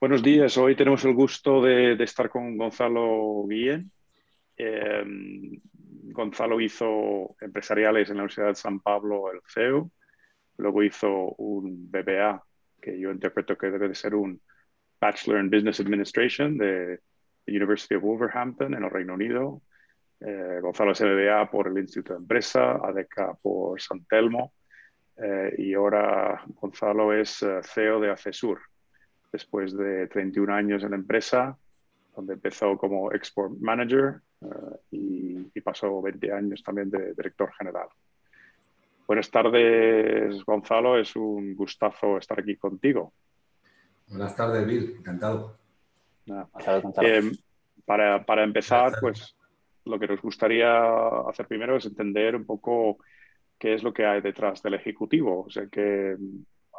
Buenos días, hoy tenemos el gusto de, estar con Gonzalo Guillén. Eh, Gonzalo hizo empresariales en la Universidad de San Pablo, el CEU, luego hizo un BBA, que yo interpreto que debe de ser un Bachelor in Business Administration de la University of Wolverhampton en el Reino Unido. Eh, Gonzalo es BBA por el Instituto de Empresa, ADECA por San Telmo eh, y ahora Gonzalo es CEO de Acesur, después de 31 años en la empresa, donde empezó como Export Manager eh, y, pasó 20 años también de director general. Buenas tardes, Gonzalo. Es un gustazo estar aquí contigo. Buenas tardes, Bill. Encantado. Eh, para, para, empezar, pues lo que nos gustaría hacer primero es entender un poco qué es lo que hay detrás del ejecutivo. O sea, que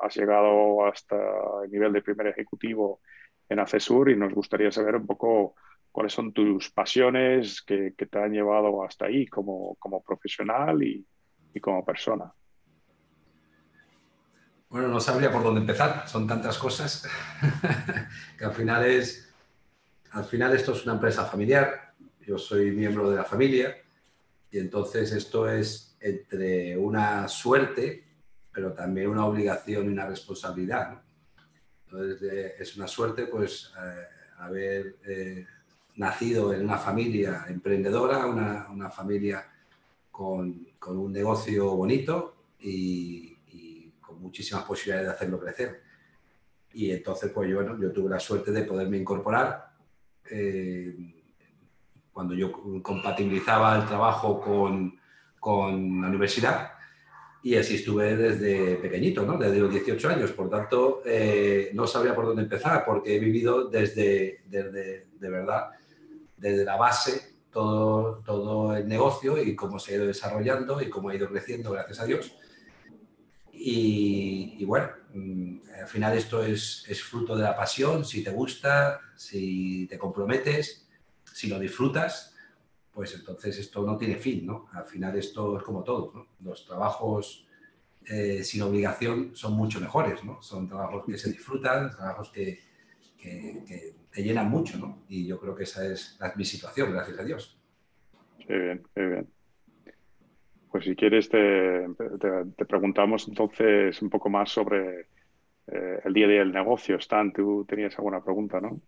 has llegado hasta el nivel de primer ejecutivo en ACESUR y nos gustaría saber un poco cuáles son tus pasiones que, te han llevado hasta ahí como, profesional y, como persona. Bueno, no sabría por dónde empezar, son tantas cosas que al final es, al final esto es una empresa familiar, yo soy miembro de la familia y entonces esto es entre una suerte pero también una obligación y una responsabilidad. Entonces, es una suerte pues eh, haber eh, nacido en una familia emprendedora, una, una familia con, con, un negocio bonito y, y, con muchísimas posibilidades de hacerlo crecer. Y entonces, pues yo, bueno, yo tuve la suerte de poderme incorporar eh, cuando yo compatibilizaba el trabajo con, con la universidad y así estuve desde pequeñito, ¿no? desde los 18 años. Por tanto, eh, no sabría por dónde empezar porque he vivido desde, desde, de verdad, desde la base todo, todo el negocio y cómo se ha ido desarrollando y cómo ha ido creciendo, gracias a Dios. Y, bueno, mm, al final esto es, es, fruto de la pasión, si te gusta, si te comprometes, si lo disfrutas pues entonces esto no tiene fin, ¿no? Al final esto es como todo, ¿no? Los trabajos eh, sin obligación son mucho mejores, ¿no? Son trabajos que se disfrutan, trabajos que, que, te llenan mucho, ¿no? Y yo creo que esa es mi situación, gracias a Dios. Qué bien, qué bien. Pues si quieres te, te, preguntamos entonces un poco más sobre eh, el día a día del negocio. Stan, tú tenías alguna pregunta, ¿no?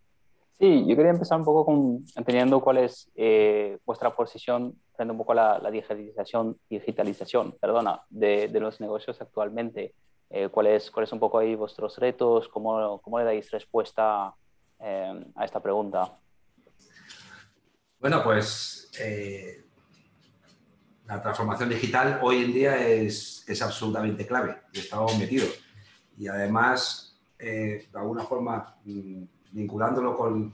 Sí, yo quería empezar un poco con entendiendo cuál es eh, vuestra posición frente un poco a la, digitalización, digitalización perdona, de, de los negocios actualmente. Eh, ¿Cuáles cuál son un poco ahí vuestros retos? ¿Cómo, cómo le dais respuesta eh, a esta pregunta? Bueno, pues la transformación digital hoy en día es, es absolutamente clave y estamos metidos. Y además, de alguna forma, mm, vinculándolo con,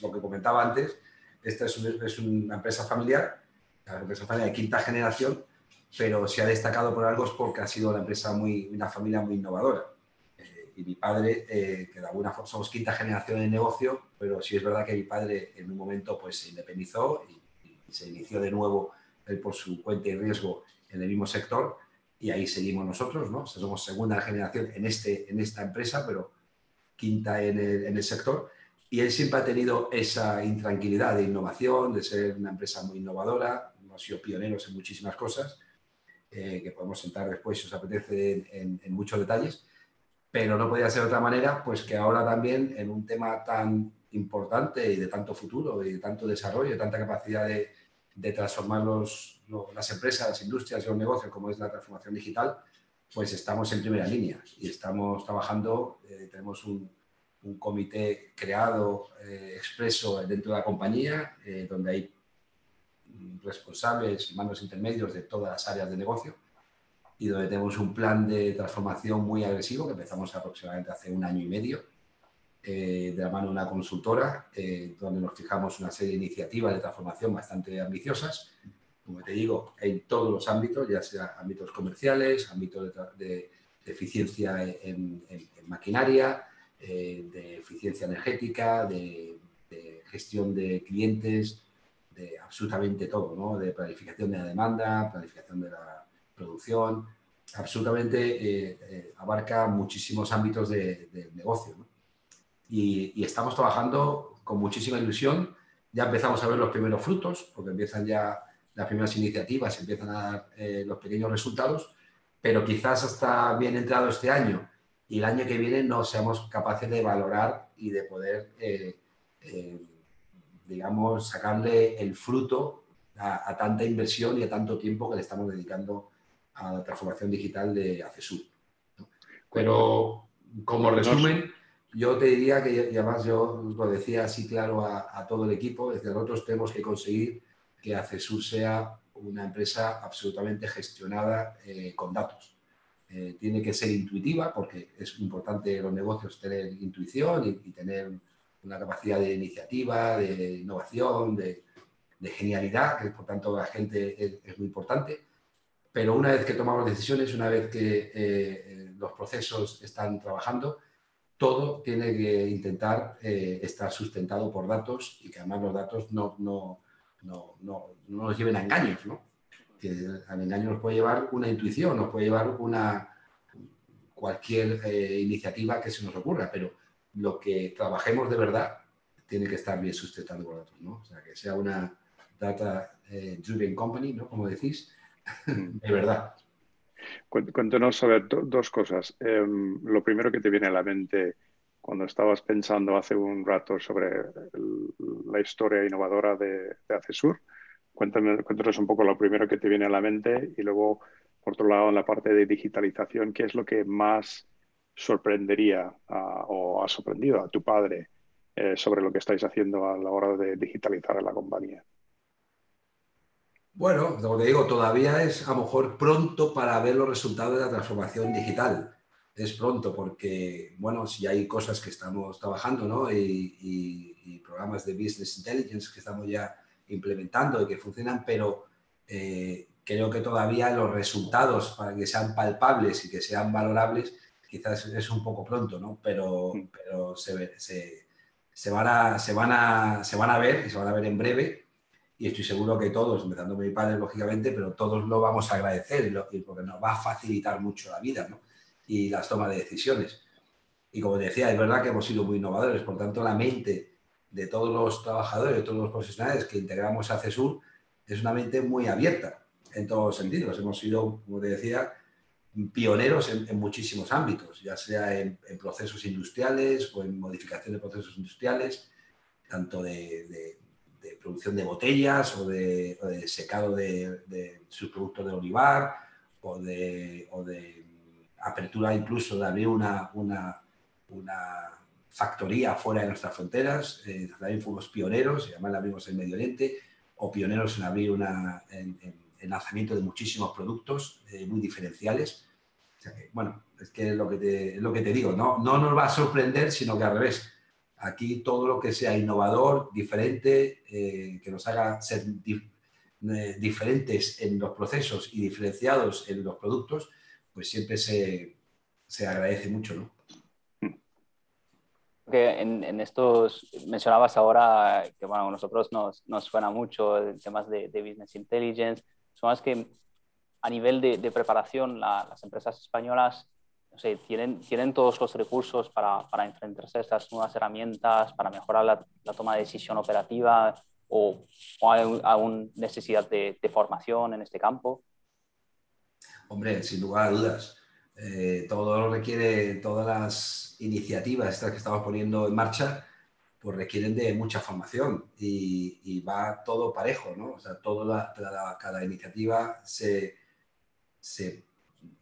lo que comentaba antes, esta es, una empresa familiar, la empresa familiar de quinta generación, pero se ha destacado por algo es porque ha sido una empresa muy, una familia muy innovadora. Eh, y mi padre, eh, que de alguna forma somos quinta generación de negocio, pero sí es verdad que mi padre en un momento pues se independizó y, se inició de nuevo él por su cuenta y riesgo en el mismo sector y ahí seguimos nosotros, ¿no? somos segunda generación en, este, en esta empresa, pero quinta en el, sector. Y él siempre ha tenido esa intranquilidad de innovación, de ser una empresa muy innovadora, hemos sido pioneros en muchísimas cosas, eh, que podemos sentar después si os apetece en, muchos detalles, pero no podía ser de otra manera, pues que ahora también en un tema tan importante y de tanto futuro y de tanto desarrollo, de tanta capacidad de, de transformar los, las empresas, las industrias y los negocios, como es la transformación digital, pues estamos en primera línea y estamos trabajando, eh, tenemos un, comité creado eh, expreso dentro de la compañía, eh, donde hay responsables y mandos intermedios de todas las áreas de negocio y donde tenemos un plan de transformación muy agresivo que empezamos aproximadamente hace un año y medio, de la mano de una consultora, donde nos fijamos una serie de iniciativas de transformación bastante ambiciosas como te digo, en todos los ámbitos, ya sea ámbitos comerciales, ámbitos de, eficiencia en, maquinaria, eh, de eficiencia energética, de, gestión de clientes, de absolutamente todo, ¿no? de planificación de la demanda, planificación de la producción, absolutamente eh, eh, abarca muchísimos ámbitos de, negocio. y, estamos trabajando con muchísima ilusión. Ya empezamos a ver los primeros frutos, porque empiezan ya las primeras iniciativas, empiezan a dar eh, los pequeños resultados, pero quizás hasta bien entrado este año y el año que viene no seamos capaces de valorar y de poder, eh, eh, digamos, sacarle el fruto a, tanta inversión y a tanto tiempo que le estamos dedicando a la transformación digital de Acesur. Pero como resumen, yo te diría que, y además yo lo decía así claro a, todo el equipo, es que nosotros tenemos que conseguir que Acesur sea una empresa absolutamente gestionada eh, con datos. Eh, tiene que ser intuitiva porque es importante en los negocios tener intuición y, tener una capacidad de iniciativa, de innovación, de, genialidad, que por tanto la gente es, muy importante. Pero una vez que tomamos decisiones, una vez que eh, los procesos están trabajando, todo tiene que intentar eh, estar sustentado por datos y que además los datos no, no, no, no, nos lleven a engaños, ¿no? Que al engaño nos puede llevar una intuición, nos puede llevar una cualquier eh, iniciativa que se nos ocurra, pero lo que trabajemos de verdad tiene que estar bien sustentado por datos, ¿no? O sea, que sea una data eh, driven company, ¿no? Como decís, de verdad. Cuéntanos sobre dos cosas. Em, lo primero que te viene a la mente cuando estabas pensando hace un rato sobre la historia innovadora de, de Acesur. Cuéntame, cuéntanos un poco lo primero que te viene a la mente y luego, por otro lado, en la parte de digitalización, ¿qué es lo que más sorprendería o ha sorprendido a tu padre eh, sobre lo que estáis haciendo a la hora de digitalizar la compañía? Bueno, como te digo, todavía es a lo mejor pronto para ver los resultados de la transformación digital. Es pronto porque, bueno, si hay cosas que estamos trabajando, ¿no? Y, programas de Business Intelligence que estamos ya implementando y que funcionan, pero eh, creo que todavía los resultados para que sean palpables y que sean valorables, quizás es un poco pronto, ¿no? Pero, mm. pero se, se, se, van a, se, van a, se van a ver y se van a ver en breve y estoy seguro que todos, empezando mi padre, lógicamente, pero todos lo vamos a agradecer porque nos va a facilitar mucho la vida y las tomas de decisiones. Y como decía, es verdad que hemos sido muy innovadores, por tanto, la mente de todos los trabajadores, de todos los profesionales que integramos a CESUR es una mente muy abierta en todos los sentidos. Hemos sido, como te decía, pioneros en, muchísimos ámbitos, ya sea en, procesos industriales o en modificación de procesos industriales, tanto de de producción de botellas o de, secado de, de, sus productos de olivar o de, apertura incluso de abrir una, una, factoría fuera de nuestras fronteras. Eh, también fuimos pioneros, y además la abrimos en Medio Oriente, o pioneros en abrir una, en, en, lanzamiento de muchísimos productos eh, muy diferenciales. bueno, es que es lo que te, lo que te digo, no, no nos va a sorprender, sino que al revés, Aquí todo lo que sea innovador, diferente, eh, que nos haga ser eh, diferentes en los procesos y diferenciados en los productos, pues siempre se, agradece mucho, ¿no? en, estos, mencionabas ahora que bueno, a nosotros nos, nos suena mucho el temas de, Business Intelligence, son más que a nivel de, preparación las empresas españolas tienen, tienen todos los recursos para, para enfrentarse a estas nuevas herramientas, para mejorar la, toma de decisión operativa o, hay aún necesidad de, formación en este campo? Hombre, sin lugar a dudas. Eh, todo requiere, todas las iniciativas estas que estamos poniendo en marcha, pues requieren de mucha formación y, va todo parejo, ¿no? O sea, toda cada iniciativa se,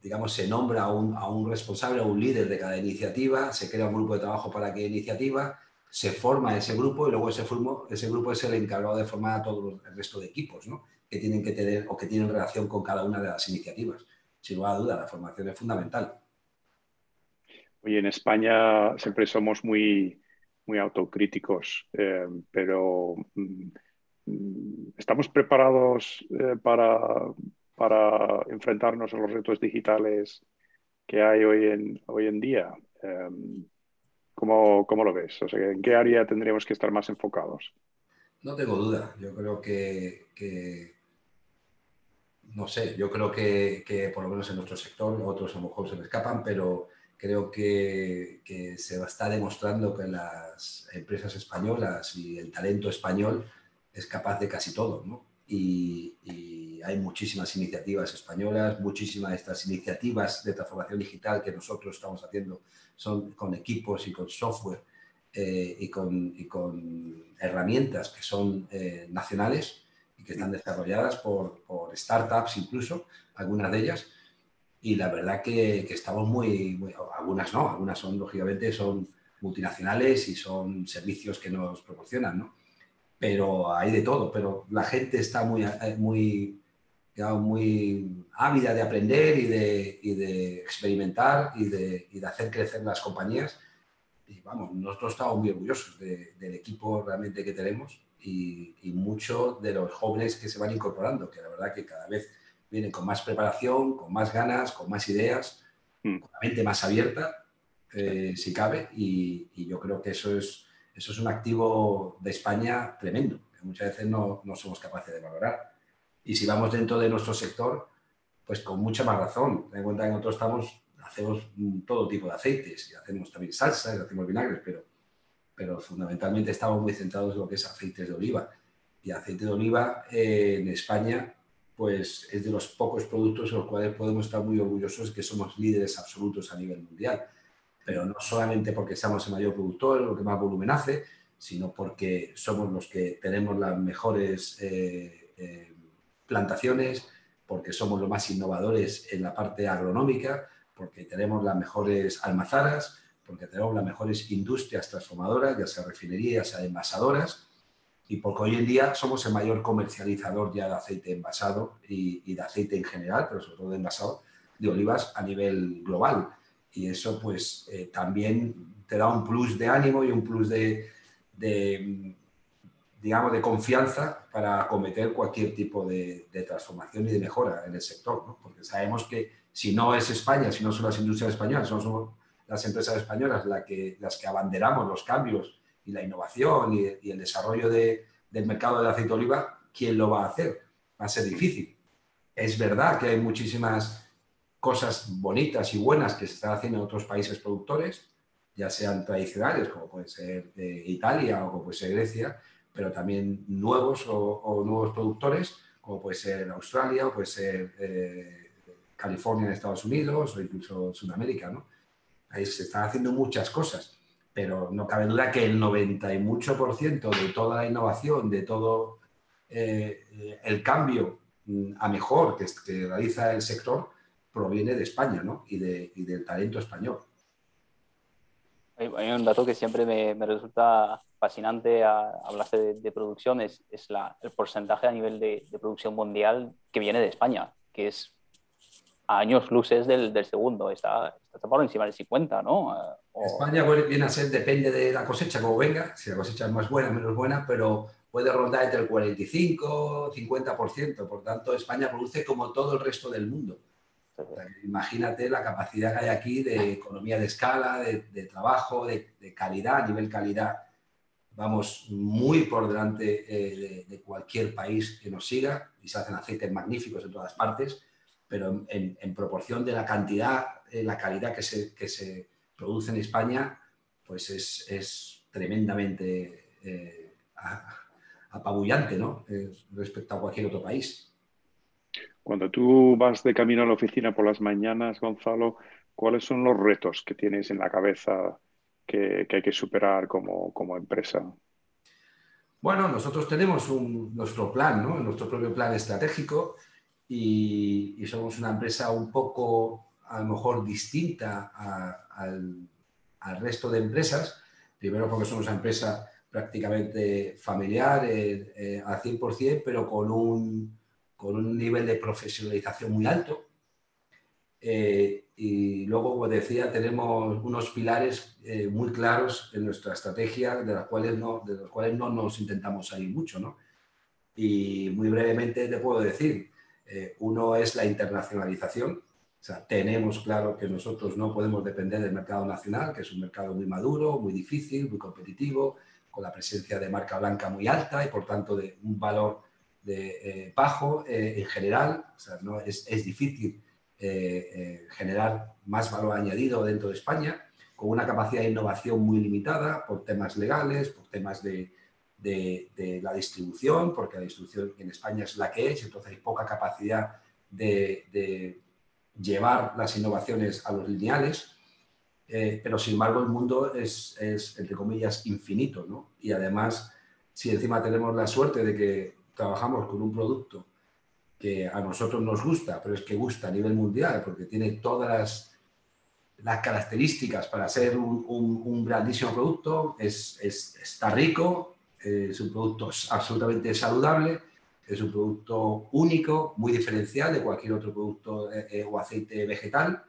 digamos, se nombra a un, a un responsable o un líder de cada iniciativa, se crea un grupo de trabajo para cada iniciativa, se forma ese grupo y luego ese, ese grupo es el encargado de formar a todo el resto de equipos ¿no? que tienen que tener o que tienen relación con cada una de las iniciativas. Sin lugar a duda, la formación es fundamental. Oye, en España siempre somos muy, muy autocríticos, eh, pero mm, ¿estamos preparados eh, para, para enfrentarnos a los retos digitales que hay hoy en, hoy en día. Em, ¿cómo, ¿cómo, lo ves? O sea, ¿En qué área tendríamos que estar más enfocados? No tengo duda. Yo creo que, que no sé, yo creo que, que, por lo menos en nuestro sector, otros a lo mejor se me escapan, pero creo que, se está demostrando que las empresas españolas y el talento español es capaz de casi todo, ¿no? Y, hay muchísimas iniciativas españolas, muchísimas de estas iniciativas de transformación digital que nosotros estamos haciendo son con equipos y con software eh, y, con, con, herramientas que son eh, nacionales y que están desarrolladas por, por startups incluso, algunas de ellas, y la verdad que, estamos muy, algunas no, algunas son, lógicamente, son multinacionales y son servicios que nos proporcionan, ¿no? Pero hay de todo, pero la gente está muy, eh, muy, muy ávida de aprender y de, y de experimentar y de, y de, hacer crecer las compañías. Y vamos, nosotros estamos muy orgullosos del equipo realmente que tenemos y, y muchos de los jóvenes que se van incorporando, que la verdad que cada vez vienen con más preparación, con más ganas, con más ideas, mm. con la mente más abierta, eh, si cabe, y, yo creo que eso es, eso es un activo de España tremendo, que muchas veces no, no, somos capaces de valorar. Y si vamos dentro de nuestro sector, pues con mucha más razón. Ten en cuenta que nosotros estamos, hacemos todo tipo de aceites, y hacemos también salsas, y hacemos vinagres, pero, pero fundamentalmente estamos muy centrados en lo que es aceites de oliva. Y aceite de oliva eh, en España pues es de los pocos productos en los cuales podemos estar muy orgullosos que somos líderes absolutos a nivel mundial. Pero no solamente porque seamos el mayor productor, lo que más volumen hace, sino porque somos los que tenemos las mejores eh, eh, plantaciones, porque somos los más innovadores en la parte agronómica, porque tenemos las mejores almazaras, porque tenemos las mejores industrias transformadoras, ya sea refinerías, ya sea envasadoras, y porque hoy en día somos el mayor comercializador ya de aceite envasado y, de aceite en general, pero sobre todo de envasado de olivas a nivel global. Y eso pues eh, también te da un plus de ánimo y un plus de, digamos, de confianza para acometer cualquier tipo de, transformación y de mejora en el sector, ¿no? porque sabemos que si no es España, si no son las industrias españolas, si no son las empresas españolas las que, las que abanderamos los cambios y la innovación y, el desarrollo del mercado del aceite de oliva, ¿quién lo va a hacer? Va a ser difícil. Es verdad que hay muchísimas cosas bonitas y buenas que se están haciendo en otros países productores, ya sean tradicionales, como puede ser eh, Italia o como puede ser Grecia, pero también nuevos o, nuevos productores, como puede ser Australia o puede ser eh, California en Estados Unidos o incluso Sudamérica. ¿no? Ahí se están haciendo muchas cosas pero no cabe duda que el 90 y mucho por ciento de toda la innovación, de todo eh, el cambio mm, a mejor que, realiza el sector, proviene de España ¿no? y, de, y, del talento español. Hay, un dato que siempre me, resulta fascinante a hablarse de, de producción, es, el porcentaje a nivel de, producción mundial que viene de España, que es años luces del, del segundo, está, está por encima del 50, ¿no? España viene a ser, depende de la cosecha, como venga, si la cosecha es más buena o menos buena, pero puede rondar entre el 45 50%. Por tanto, España produce como todo el resto del mundo. imagínate la capacidad que hay aquí de economía de escala, de, trabajo, de, calidad, a nivel calidad. Vamos muy por delante eh, de, cualquier país que nos siga y se hacen aceites magníficos en todas partes, pero en, proporción de la cantidad, eh, la calidad que se, que se produce en España, pues es, tremendamente eh, apabullante ¿no? Eh, respecto a cualquier otro país. Cuando tú vas de camino a la oficina por las mañanas, Gonzalo, ¿cuáles son los retos que tienes en la cabeza que, hay que superar como, empresa? Bueno, nosotros tenemos nuestro plan, ¿no? nuestro propio plan estratégico y, y, somos una empresa un poco a lo mejor distinta al, resto de empresas, primero porque somos una empresa prácticamente familiar eh, eh, al 100%, pero con un, con un nivel de profesionalización muy alto. Eh, y luego, como decía, tenemos unos pilares muy claros en nuestra estrategia, de, las cuales no, de los cuales no nos intentamos salir mucho. ¿no? Y muy brevemente te puedo decir, uno es la internacionalización, o sea, tenemos claro que nosotros no podemos depender del mercado nacional, que es un mercado muy maduro, muy difícil, muy competitivo, con la presencia de marca blanca muy alta y por tanto de un valor de, eh, bajo eh, en general. O sea, no, es, es, difícil generar más valor añadido dentro de España, con una capacidad de innovación muy limitada por temas legales, por temas de, la distribución, porque la distribución en España es la que es, entonces hay poca capacidad de, llevar las innovaciones a los lineales, eh, pero sin embargo el mundo es, entre comillas, infinito, ¿no? Y además, si encima tenemos la suerte de que trabajamos con un producto que a nosotros nos gusta, pero es que gusta a nivel mundial, porque tiene todas las, características para ser un, grandísimo producto, es, está rico, es un producto absolutamente saludable, es un producto único, muy diferencial de cualquier otro producto eh, eh, o aceite vegetal.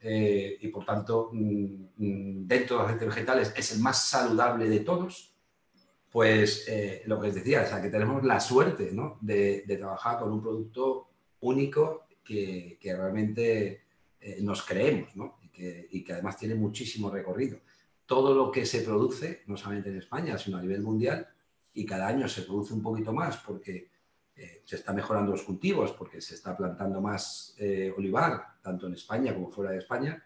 Eh, y por tanto, mm, mm, dentro de los aceites vegetales es el más saludable de todos. Pues lo que os decía, o que tenemos la suerte ¿no? de, trabajar con un producto único que, realmente nos creemos ¿no? y que además tiene muchísimo recorrido. Todo lo que se produce, no solamente en España, sino a nivel mundial, y cada año se produce un poquito más porque eh, se está mejorando los cultivos porque se está plantando más eh, olivar, tanto en España como fuera de España,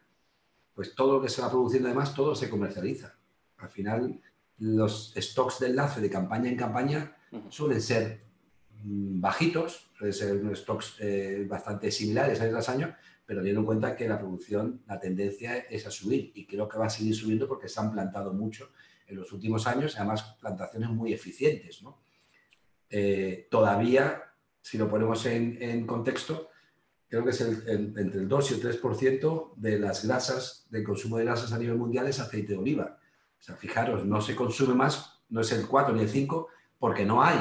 pues todo lo que se va produciendo además, todo se comercializa. Al final, los stocks de enlace de campaña en campaña suelen ser mm, bajitos, suelen ser unos stocks eh, bastante similares año tras año, pero teniendo en cuenta que la producción, la tendencia es a subir y creo que va a seguir subiendo porque se han plantado mucho en los últimos años, además plantaciones muy eficientes, ¿no? Eh, todavía, si lo ponemos en, contexto, creo que es entre el 2 y el 3% de las grasas, del consumo de grasas a nivel mundial es aceite de oliva. O sea, fijaros, no se consume más, no es el 4 ni el 5, porque no hay.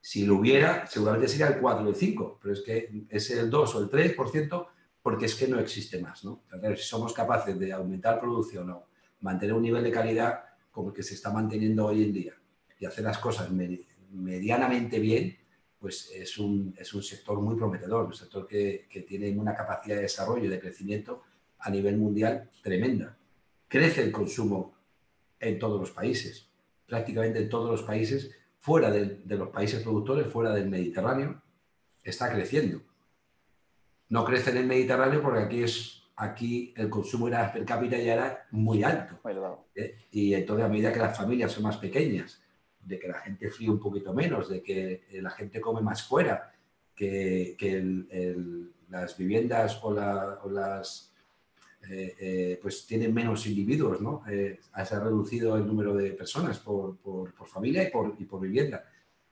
Si lo hubiera, seguramente sería el 4 o el 5, pero es que es el 2 o el 3% porque es que no existe más. ¿no? si somos capaces de aumentar producción o mantener un nivel de calidad como el que se está manteniendo hoy en día y hacer las cosas medianamente bien, pues es un, es un sector muy prometedor, un sector que, tiene una capacidad de desarrollo y de crecimiento a nivel mundial tremenda. Crece el consumo en todos los países, prácticamente en todos los países, fuera de los países productores, fuera del Mediterráneo, está creciendo. No crece en el Mediterráneo porque aquí es aquí el consumo era per cápita ya era muy alto. ¿eh? Y entonces a medida que las familias son más pequeñas, de que la gente fríe un poquito menos, de que eh, la gente come más fuera, que, las viviendas o, las eh, pues tienen menos individuos, ¿no? se ha reducido el número de personas por, familia y por, y por, vivienda.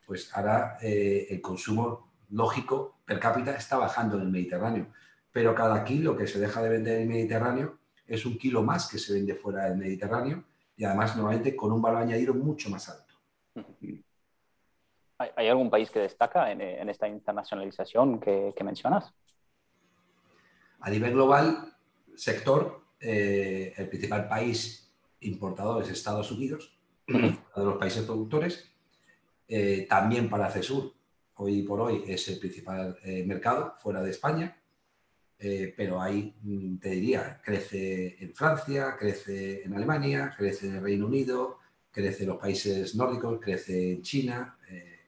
Pues ahora el consumo lógico per cápita está bajando en el Mediterráneo, pero cada kilo que se deja de vender en el Mediterráneo es un kilo más que se vende fuera del Mediterráneo y además normalmente con un valor añadido mucho más alto. ¿Hay algún país que destaca en, esta internacionalización que, mencionas? A nivel global, sector, eh, el principal país importador es Estados Unidos, uno de los países productores. Eh, también para CESUR, hoy por hoy es el principal eh, mercado fuera de España. pero ahí mm, te diría, crece en Francia, crece en Alemania, crece en el Reino Unido, crece en los países nórdicos, crece en China, eh,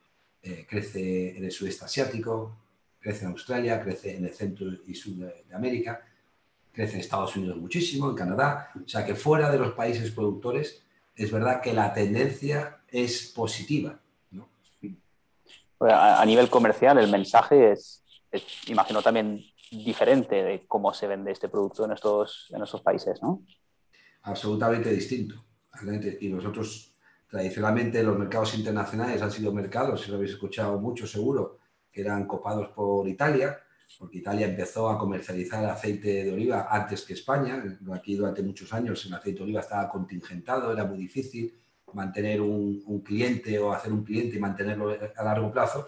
eh, crece en el sudeste asiático, crece en Australia, crece en el centro y sur de, América, crece en Estados Unidos muchísimo, en Canadá. O sea que fuera de los países productores es verdad que la tendencia es positiva. A, nivel comercial el mensaje es, imagino también diferente de cómo se vende este producto en estos, en estos países, ¿no? Absolutamente distinto. Y nosotros, tradicionalmente, los mercados internacionales han sido mercados, si lo habéis escuchado mucho seguro, que eran copados por Italia, porque Italia empezó a comercializar aceite de oliva antes que España. Aquí durante muchos años el aceite de oliva estaba contingentado, era muy difícil mantener un, un cliente o hacer un cliente y mantenerlo a largo plazo,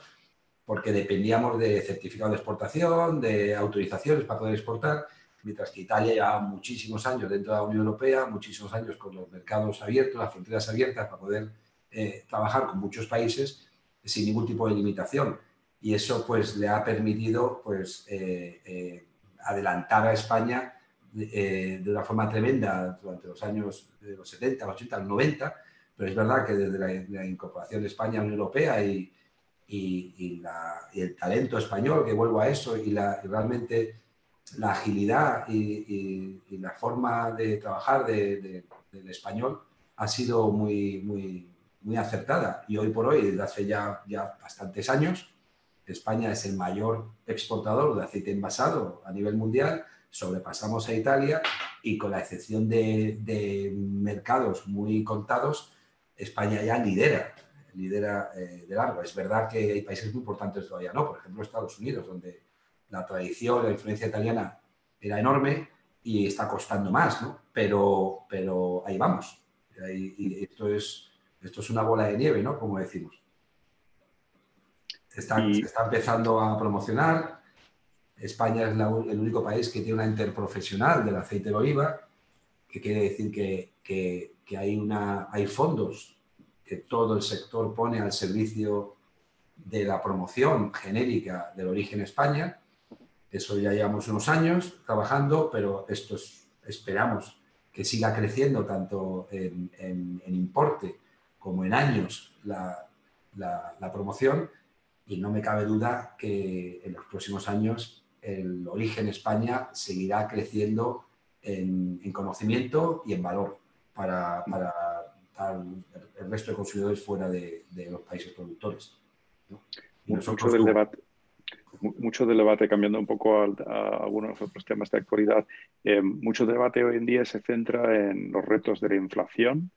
porque dependíamos de certificado de exportación, de autorizaciones para poder exportar mientras que Italia lleva muchísimos años dentro de la Unión Europea, muchísimos años con los mercados abiertos, las fronteras abiertas para poder eh, trabajar con muchos países sin ningún tipo de limitación. Y eso pues le ha permitido pues eh, eh, adelantar a España de una forma tremenda durante los años de los 70, 80, 90, pero es verdad que desde la, incorporación de España a la Unión Europea y, el talento español, que vuelvo a eso, y, la, realmente la agilidad y, la forma de trabajar del español ha sido muy, muy, muy acertada. Y hoy por hoy, desde hace ya, ya bastantes años, España es el mayor exportador de aceite envasado a nivel mundial, sobrepasamos a Italia y con la excepción de, mercados muy contados, España ya lidera, lidera eh, de largo. Es verdad que hay países muy importantes todavía, ¿no? Por ejemplo, Estados Unidos, donde la tradición, la influencia italiana era enorme y está costando más, ¿no? Pero, pero ahí vamos. Y, esto, es, esto es una bola de nieve, ¿no? Como decimos. Está, Se está empezando a promocionar. España es el único país que tiene una interprofesional del aceite de oliva, que quiere decir que, que, hay, una, hay fondos que todo el sector pone al servicio de la promoción genérica del origen España. Eso ya llevamos unos años trabajando, pero esto esperamos que siga creciendo tanto en, importe como en años la, promoción. Y no me cabe duda que en los próximos años el origen España seguirá creciendo en, conocimiento y en valor para, el resto de consumidores fuera de, los países productores. Mucho del debate mucho del debate, cambiando un poco a, algunos otros temas de actualidad, eh, mucho debate hoy en día se centra en los retos de la inflación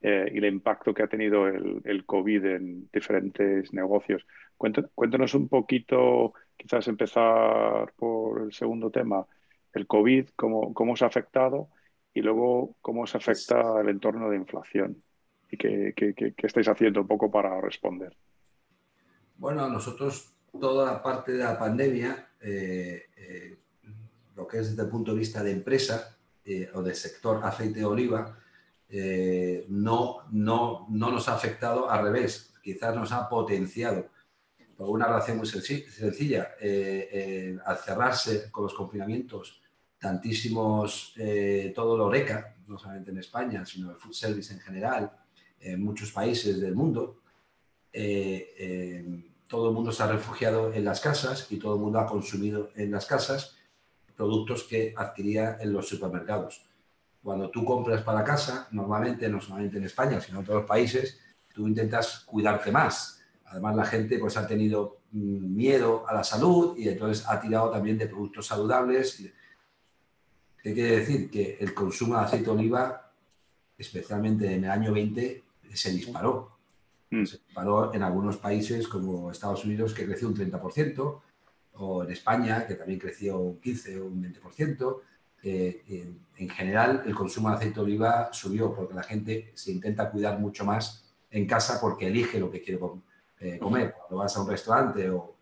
eh, y el impacto que ha tenido el, COVID en diferentes negocios. Cuéntanos un poquito, quizás empezar por el segundo tema, el COVID, cómo, cómo os ha afectado y luego cómo os afecta el entorno de inflación y qué, qué estáis haciendo un poco para responder. Bueno, nosotros toda la parte de la pandemia, eh, eh, lo que es desde el punto de vista de empresa eh, o del sector aceite de oliva, no, no, no nos ha afectado al revés, quizás nos ha potenciado por una razón muy sencilla. al cerrarse con los confinamientos, tantísimos, todo lo ORECA, no solamente en España, sino el food service en general, en muchos países del mundo, todo el mundo se ha refugiado en las casas y todo el mundo ha consumido en las casas productos que adquiría en los supermercados. Cuando tú compras para casa, normalmente, no solamente en España, sino en los países, tú intentas cuidarte más. Además, la gente pues, ha tenido mm, miedo a la salud y entonces ha tirado también de productos saludables. ¿Qué quiere decir? Que el consumo de aceite de oliva, especialmente en el año 20, se disparó. Mm. Se paró en algunos países como Estados Unidos, que creció un 30%, o en España, que también creció un 15 o un 20%. Eh, en, general, el consumo de aceite de oliva subió porque la gente se intenta cuidar mucho más en casa porque elige lo que quiere eh, comer. Cuando vas a un restaurante o,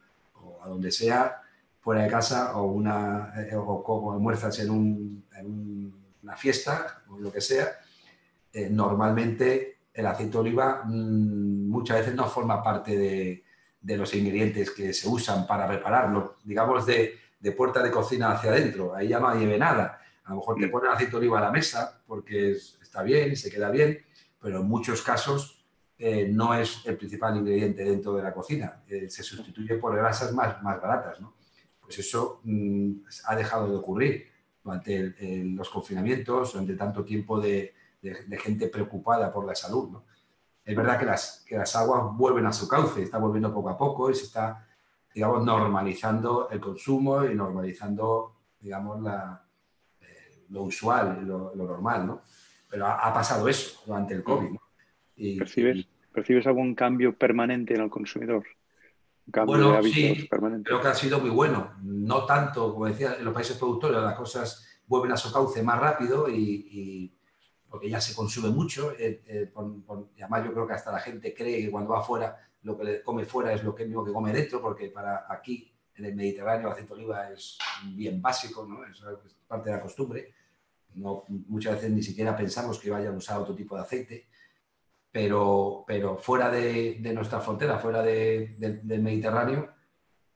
a donde sea, fuera de casa, o, una, eh, o, almuerzas en, una fiesta o lo que sea, normalmente el aceite de oliva mm, muchas veces no forma parte de, los ingredientes que se usan para prepararlo, digamos de, puerta de cocina hacia adentro, ahí ya no lleve nada. A lo mejor te mm. ponen aceite de oliva a la mesa porque está bien y se queda bien, pero en muchos casos eh, no es el principal ingrediente dentro de la cocina, eh, se sustituye por grasas más, más baratas. Pues eso mm, ha dejado de ocurrir durante los confinamientos, durante tanto tiempo de, gente preocupada por la salud. Es verdad que las, que las aguas vuelven a su cauce, está volviendo poco a poco y se está, digamos, normalizando el consumo y normalizando, digamos, eh, lo usual, lo, lo, normal, ¿no? Pero ha, pasado eso durante el COVID. Y, ¿Percibes, ¿Percibes algún cambio permanente en el consumidor? Bueno, sí, creo que ha sido muy bueno. No tanto, como decía, en los países productores las cosas vuelven a su cauce más rápido y porque ya se consume mucho. Eh, eh, y además yo creo que hasta la gente cree que cuando va afuera lo que le come fuera es lo que mismo que come dentro, porque para aquí en el Mediterráneo el aceite de oliva es bien básico, ¿no? es parte de la costumbre. No, muchas veces ni siquiera pensamos que vayan a usar otro tipo de aceite, pero, pero fuera de, nuestra frontera, fuera del Mediterráneo,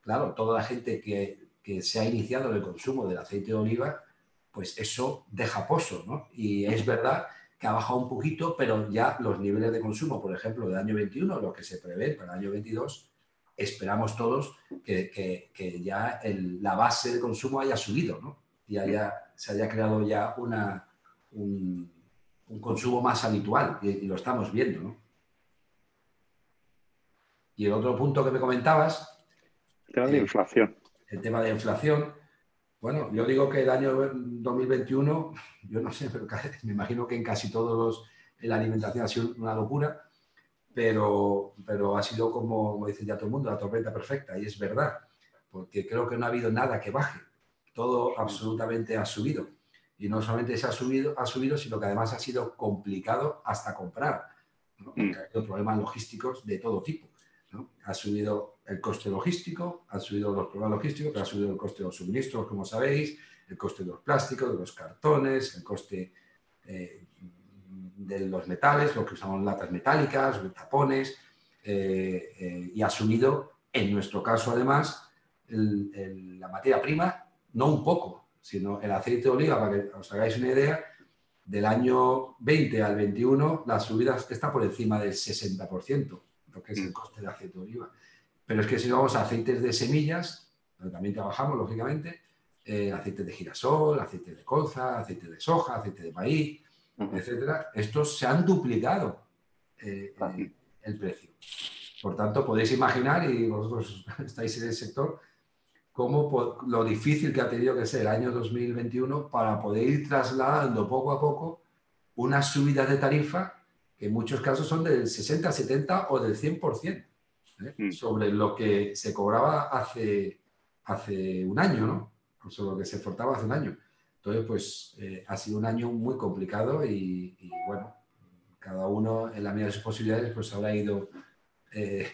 claro, toda la gente que, que se ha iniciado en el consumo del aceite de oliva, pues eso deja pozo, ¿no? Y es verdad que ha bajado un poquito, pero ya los niveles de consumo, por ejemplo, del año 21, lo que se prevé para el año 22, esperamos todos que, ya la base de consumo haya subido, ¿no? Y se haya creado ya una, un, consumo más habitual, y, lo estamos viendo, ¿no? Y el otro punto que me comentabas... El tema de eh, inflación. El tema de inflación. Bueno, yo digo que el año 2021, yo no sé, pero me imagino que en casi todos los, la alimentación ha sido una locura pero, pero ha sido como, como dice ya todo el mundo, la tormenta perfecta, y es verdad, porque creo que no ha habido nada que baje, todo absolutamente ha subido. Y no solamente se ha subido, ha subido sino que además ha sido complicado hasta comprar. ¿no? Mm. ha habido problemas logísticos de todo tipo. ¿no? Ha subido el coste logístico, ha subido los problemas logísticos, pero ha subido el coste de los suministros, como sabéis, el coste de los plásticos, de los cartones, el coste eh, de los metales, lo que usamos latas metálicas, tapones, eh, eh, y ha subido, en nuestro caso además, la materia prima, no un poco, sino el aceite de oliva, para que os hagáis una idea, del año 20 al 21 la subida está por encima del 60%, lo que es el mm. coste de aceite de oliva. Pero es que si vamos a aceites de semillas, donde también trabajamos, lógicamente, eh, aceite de girasol, aceite de colza, aceite de soja, aceite de maíz, etcétera, estos se han duplicado eh, eh, el precio. Por tanto, podéis imaginar, y vosotros estáis en el sector, cómo lo difícil que ha tenido que ser el año 2021 para poder ir trasladando poco a poco una subida de tarifa que en muchos casos son del 60, 70 o del 100% ¿eh? mm. sobre lo que se cobraba hace, hace un año, ¿no? Sobre lo que se exportaba hace un año. Entonces, pues eh, ha sido un año muy complicado y, bueno, cada uno en la medida de sus posibilidades pues habrá ido eh,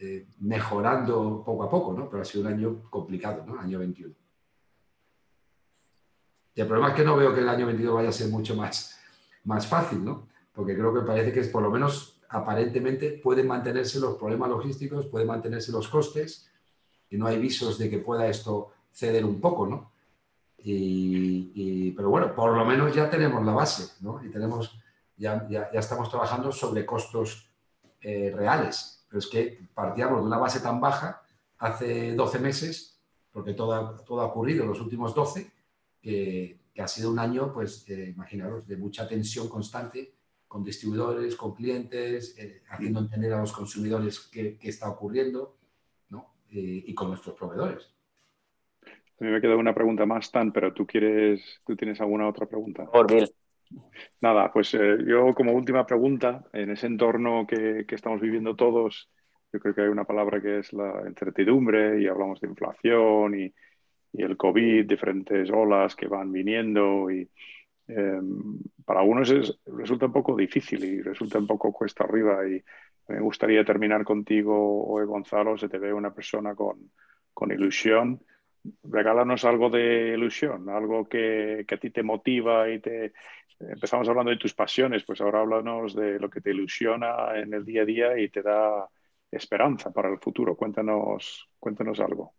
eh, mejorando poco a poco, ¿no? Pero ha sido un año complicado, ¿no? Año 21. Y el problema es que no veo que el año 22 vaya a ser mucho más, más fácil, ¿no? Porque creo que parece que es, por lo menos aparentemente pueden mantenerse los problemas logísticos, pueden mantenerse los costes y no hay visos de que pueda esto ceder un poco, ¿no? Y, pero bueno, por lo menos ya tenemos la base, ¿no? Y tenemos, ya, ya, estamos trabajando sobre costos eh, reales. Pero es que partíamos de una base tan baja hace 12 meses, porque todo, todo ha ocurrido en los últimos 12, que, que ha sido un año, pues, imaginaros, de mucha tensión constante con distribuidores, con clientes, eh, haciendo entender a los consumidores qué, qué está ocurriendo, ¿no? Eh, y con nuestros proveedores. A mí me queda una pregunta más, Tan, pero tú quieres, tú tienes alguna otra pregunta. Por Bill. Nada, pues eh, yo como última pregunta, en ese entorno que, estamos viviendo todos, yo creo que hay una palabra que es la incertidumbre y hablamos de inflación y, el COVID, diferentes olas que van viniendo y em, para algunos resulta un poco difícil y resulta un poco cuesta arriba y me gustaría terminar contigo hoy, Gonzalo, se te ve una persona con, ilusión. Regálanos algo de ilusión, algo que, a ti te motiva y te... Empezamos hablando de tus pasiones, pues ahora háblanos de lo que te ilusiona en el día a día y te da esperanza para el futuro. Cuéntanos, cuéntanos algo.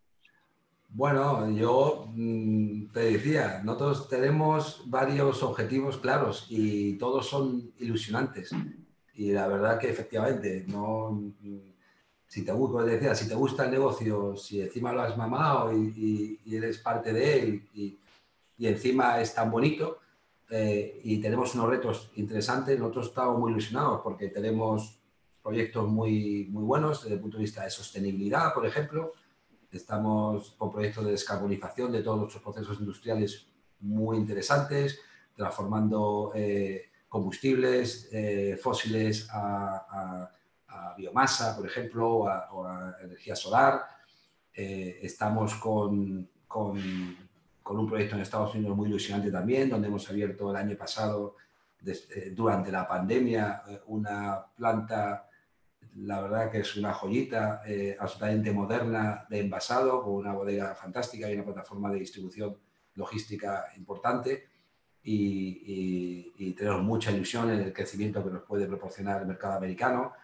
Bueno, yo mm, te decía, nosotros tenemos varios objetivos claros y todos son ilusionantes. Y la verdad que efectivamente no si te, decía, si te gusta el negocio, si encima lo has mamado y, eres parte de él y, encima es tan bonito eh, y tenemos unos retos interesantes, nosotros estamos muy ilusionados porque tenemos proyectos muy, muy buenos desde el punto de vista de sostenibilidad, por ejemplo. Estamos con proyectos de descarbonización de todos nuestros procesos industriales muy interesantes, transformando eh, combustibles eh, fósiles a biomasa, por ejemplo, o a, energía solar. Estamos con, un proyecto en Estados Unidos muy ilusionante también, donde hemos abierto el año pasado, eh, durante la pandemia, eh, una planta, la verdad que es una joyita, absolutamente moderna de envasado, con una bodega fantástica y una plataforma de distribución logística importante. Y, y, tenemos mucha ilusión en el crecimiento que nos puede proporcionar el mercado americano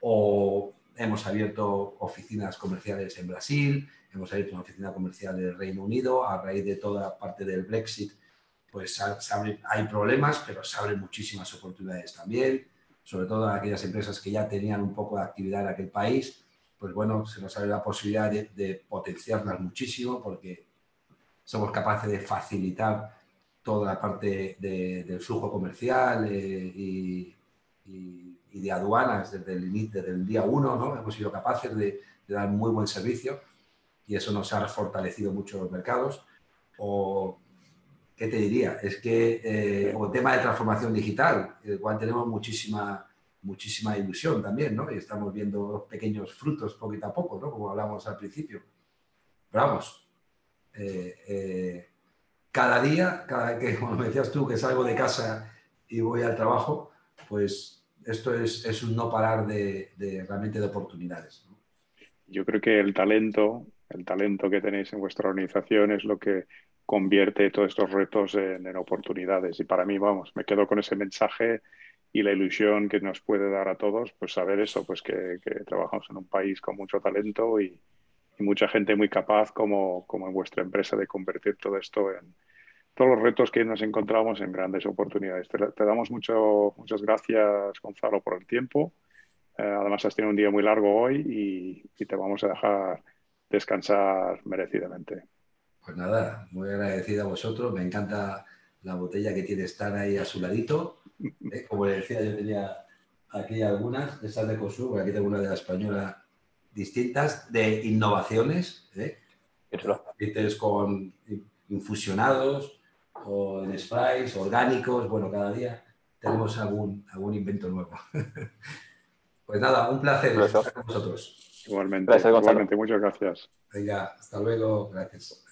o hemos abierto oficinas comerciales en Brasil, hemos abierto una oficina comercial en el Reino Unido, a raíz de toda parte del Brexit, pues hay problemas, pero se abren muchísimas oportunidades también, sobre todo en aquellas empresas que ya tenían un poco de actividad en aquel país. Pues bueno, se nos abre la posibilidad de, potenciarlas muchísimo porque somos capaces de facilitar toda la parte del flujo comercial eh, y, de aduanas desde el, desde el día uno, ¿no? Hemos sido capaces de, dar muy buen servicio y eso nos ha fortalecido mucho los mercados. O, ¿qué te diría? Es que, eh, o tema de transformación digital, el cual tenemos muchísima muchísima ilusión también, ¿no? Y estamos viendo pequeños frutos poquito a poco, ¿no? Como hablamos al principio. Pero vamos, eh, eh, cada día, cada que, como decías tú, que salgo de casa y voy al trabajo, pues esto es, es un no parar de, de realmente de oportunidades. Yo creo que el talento, el talento que tenéis en vuestra organización es lo que convierte todos estos retos en, oportunidades. Y para mí, vamos, me quedo con ese mensaje y la ilusión que nos puede dar a todos, pues saber eso, pues que, trabajamos en un país con mucho talento y, mucha gente muy capaz como, como, en vuestra empresa de convertir todo esto en todos los retos que nos encontramos en grandes oportunidades. Te, damos mucho, muchas gracias, Gonzalo, por el tiempo. Eh, además, has tenido un día muy largo hoy y, y te vamos a dejar descansar merecidamente. Pues nada, muy agradecido a vosotros. Me encanta la botella que tiene estar ahí a su ladito eh, como le decía, yo tenía aquí algunas, esas de Cosur, aquí tengo una de la española distintas, de innovaciones, ¿eh? con infusionados o en sprays, orgánicos, bueno, cada día tenemos algún, algún invento nuevo. pues nada, un placer estar con vosotros. Igualmente, igualmente, muchas gracias. Venga, hasta luego, gracias.